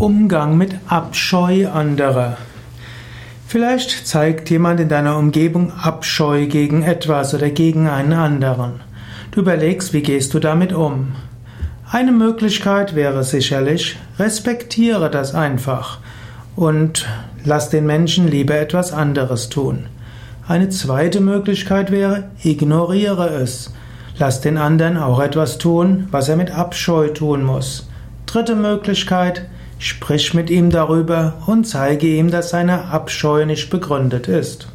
Umgang mit Abscheu anderer. Vielleicht zeigt jemand in deiner Umgebung Abscheu gegen etwas oder gegen einen anderen. Du überlegst, wie gehst du damit um? Eine Möglichkeit wäre sicherlich, respektiere das einfach und lass den Menschen lieber etwas anderes tun. Eine zweite Möglichkeit wäre, ignoriere es. Lass den anderen auch etwas tun, was er mit Abscheu tun muss. Dritte Möglichkeit, Sprich mit ihm darüber und zeige ihm, dass seine Abscheu nicht begründet ist.